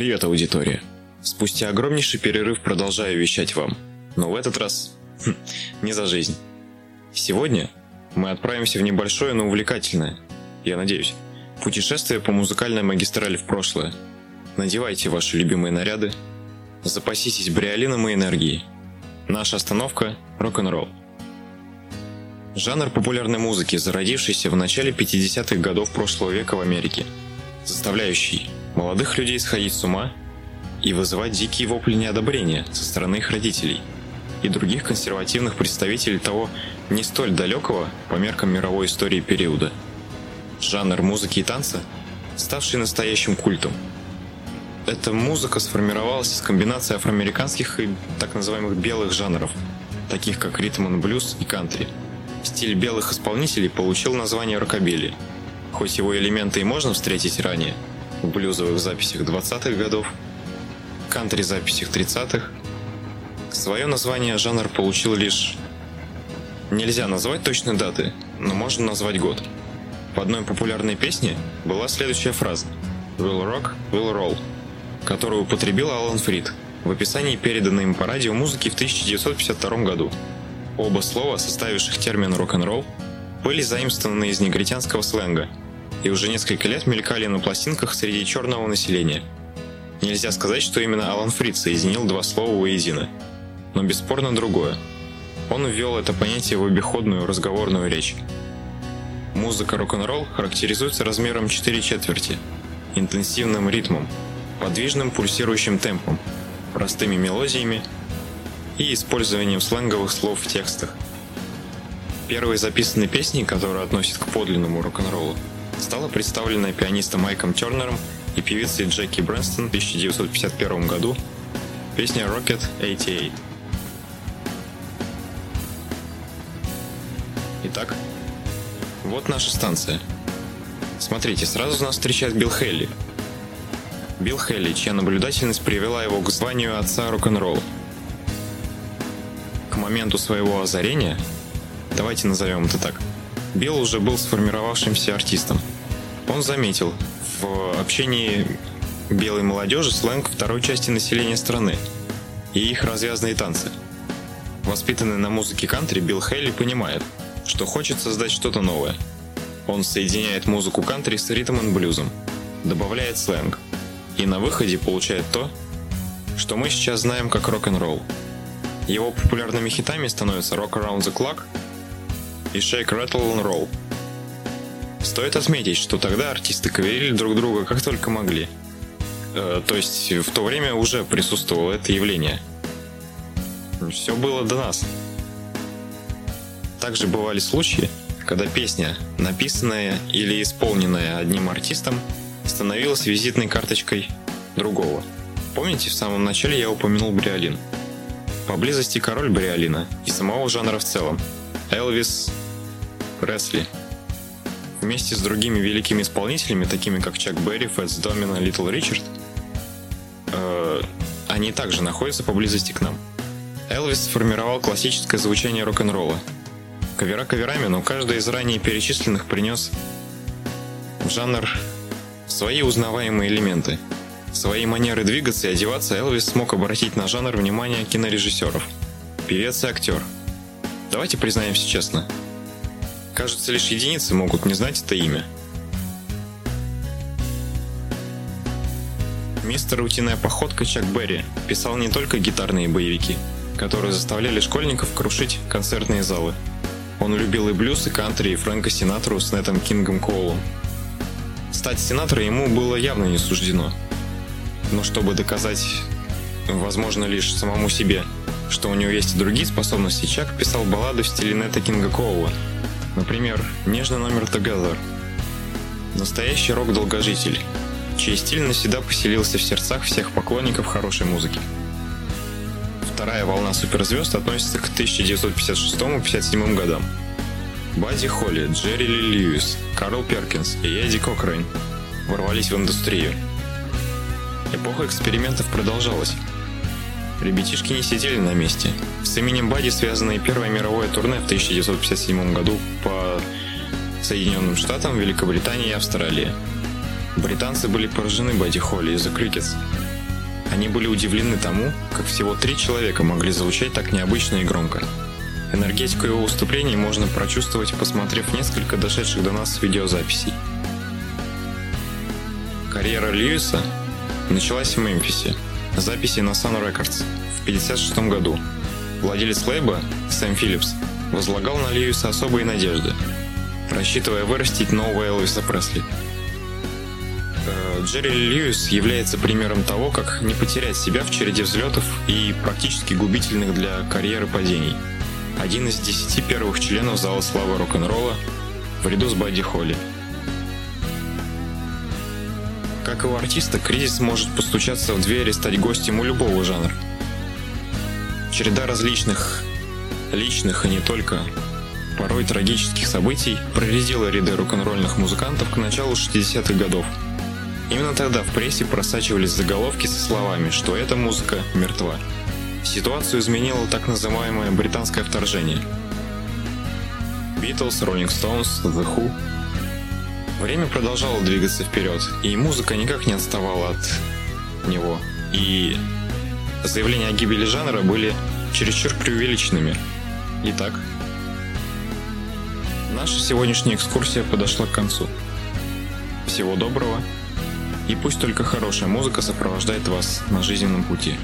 Привет, аудитория. Спустя огромнейший перерыв продолжаю вещать вам. Но в этот раз хм, не за жизнь. Сегодня мы отправимся в небольшое, но увлекательное, я надеюсь, путешествие по музыкальной магистрали в прошлое. Надевайте ваши любимые наряды, запаситесь бриолином и энергией. Наша остановка – рок-н-ролл. Жанр популярной музыки, зародившийся в начале 50-х годов прошлого века в Америке, заставляющий молодых людей сходить с ума и вызывать дикие вопли неодобрения со стороны их родителей и других консервативных представителей того не столь далекого по меркам мировой истории периода. Жанр музыки и танца, ставший настоящим культом. Эта музыка сформировалась из комбинации афроамериканских и так называемых белых жанров, таких как ритм и кантри. Стиль белых исполнителей получил название рокобили, хоть его элементы и можно встретить ранее – блюзовых записях 20-х годов, кантри-записях 30-х. Свое название жанр получил лишь... Нельзя назвать точной даты, но можно назвать год. В одной популярной песне была следующая фраза «Will rock, will roll», которую употребил Алан Фрид в описании переданной им по радио музыки в 1952 году. Оба слова, составивших термин рок-н-ролл, были заимствованы из негритянского сленга – и уже несколько лет мелькали на пластинках среди черного населения. Нельзя сказать, что именно Алан Фрид соединил два слова воедино, но бесспорно другое. Он ввел это понятие в обиходную разговорную речь. Музыка рок-н-ролл характеризуется размером 4 четверти, интенсивным ритмом, подвижным пульсирующим темпом, простыми мелодиями и использованием сленговых слов в текстах. Первые записанные песни, которые относят к подлинному рок-н-роллу, стала представлена пианистом Майком Тернером и певицей Джеки Брэнстон в 1951 году песня Rocket 88. Итак, вот наша станция. Смотрите, сразу нас встречает Билл Хелли. Билл Хелли, чья наблюдательность привела его к званию отца рок-н-ролла. К моменту своего озарения, давайте назовем это так, Билл уже был сформировавшимся артистом. Он заметил в общении белой молодежи сленг второй части населения страны и их развязные танцы. Воспитанный на музыке кантри, Билл Хейли понимает, что хочет создать что-то новое. Он соединяет музыку кантри с ритм и блюзом, добавляет сленг, и на выходе получает то, что мы сейчас знаем как рок-н-ролл. Его популярными хитами становятся Rock Around the Clock и Shake, Rattle and Roll – Стоит отметить, что тогда артисты каверили друг друга как только могли. Э, то есть в то время уже присутствовало это явление. Все было до нас. Также бывали случаи, когда песня, написанная или исполненная одним артистом, становилась визитной карточкой другого. Помните, в самом начале я упомянул Бриолин? Поблизости король Бриолина и самого жанра в целом – Элвис Пресли – вместе с другими великими исполнителями, такими как Чак Берри, Фэтс Домино, Литл Ричард, э, они также находятся поблизости к нам. Элвис сформировал классическое звучание рок-н-ролла. Кавера каверами, но каждый из ранее перечисленных принес в жанр свои узнаваемые элементы. Свои манеры двигаться и одеваться Элвис смог обратить на жанр внимание кинорежиссеров. Певец и актер. Давайте признаемся честно – Кажется, лишь единицы могут не знать это имя. Мистер Утиная походка Чак Берри писал не только гитарные боевики, которые заставляли школьников крушить концертные залы. Он любил и блюз, и кантри, и Фрэнка Синатру с Нетом Кингом Коулом. Стать сенатором ему было явно не суждено. Но чтобы доказать, возможно, лишь самому себе, что у него есть и другие способности, Чак писал баллады в стиле Нета Кинга Коула – Например, нежный номер Together. Настоящий рок-долгожитель, чей стиль навсегда поселился в сердцах всех поклонников хорошей музыки. Вторая волна суперзвезд относится к 1956-57 годам. Бадди Холли, Джерри Ли Льюис, Карл Перкинс и Эдди Кокрейн ворвались в индустрию. Эпоха экспериментов продолжалась. Ребятишки не сидели на месте. С именем Бади связано и Первое мировое турне в 1957 году по Соединенным Штатам, Великобритании и Австралии. Британцы были поражены Бадди Холли из-за Крикетс. Они были удивлены тому, как всего три человека могли звучать так необычно и громко. Энергетику его выступлений можно прочувствовать, посмотрев несколько дошедших до нас видеозаписей. Карьера Льюиса началась в Мемфисе, записи на Sun Records в 1956 году. Владелец лейба, Сэм Филлипс, возлагал на Льюиса особые надежды, рассчитывая вырастить нового Элвиса Пресли. Э, Джерри Льюис является примером того, как не потерять себя в череде взлетов и практически губительных для карьеры падений. Один из десяти первых членов зала славы рок-н-ролла в ряду с Бадди Холли. Как и у артиста, кризис может постучаться в дверь и стать гостем у любого жанра. Череда различных личных и не только порой трагических событий проредила ряды рок-н-ролльных музыкантов к началу 60-х годов. Именно тогда в прессе просачивались заголовки со словами, что эта музыка мертва. Ситуацию изменило так называемое британское вторжение. Beatles, Rolling Stones, The Who. Время продолжало двигаться вперед, и музыка никак не отставала от него. И заявления о гибели жанра были чересчур преувеличенными. Итак, Наша сегодняшняя экскурсия подошла к концу. Всего доброго, и пусть только хорошая музыка сопровождает вас на жизненном пути.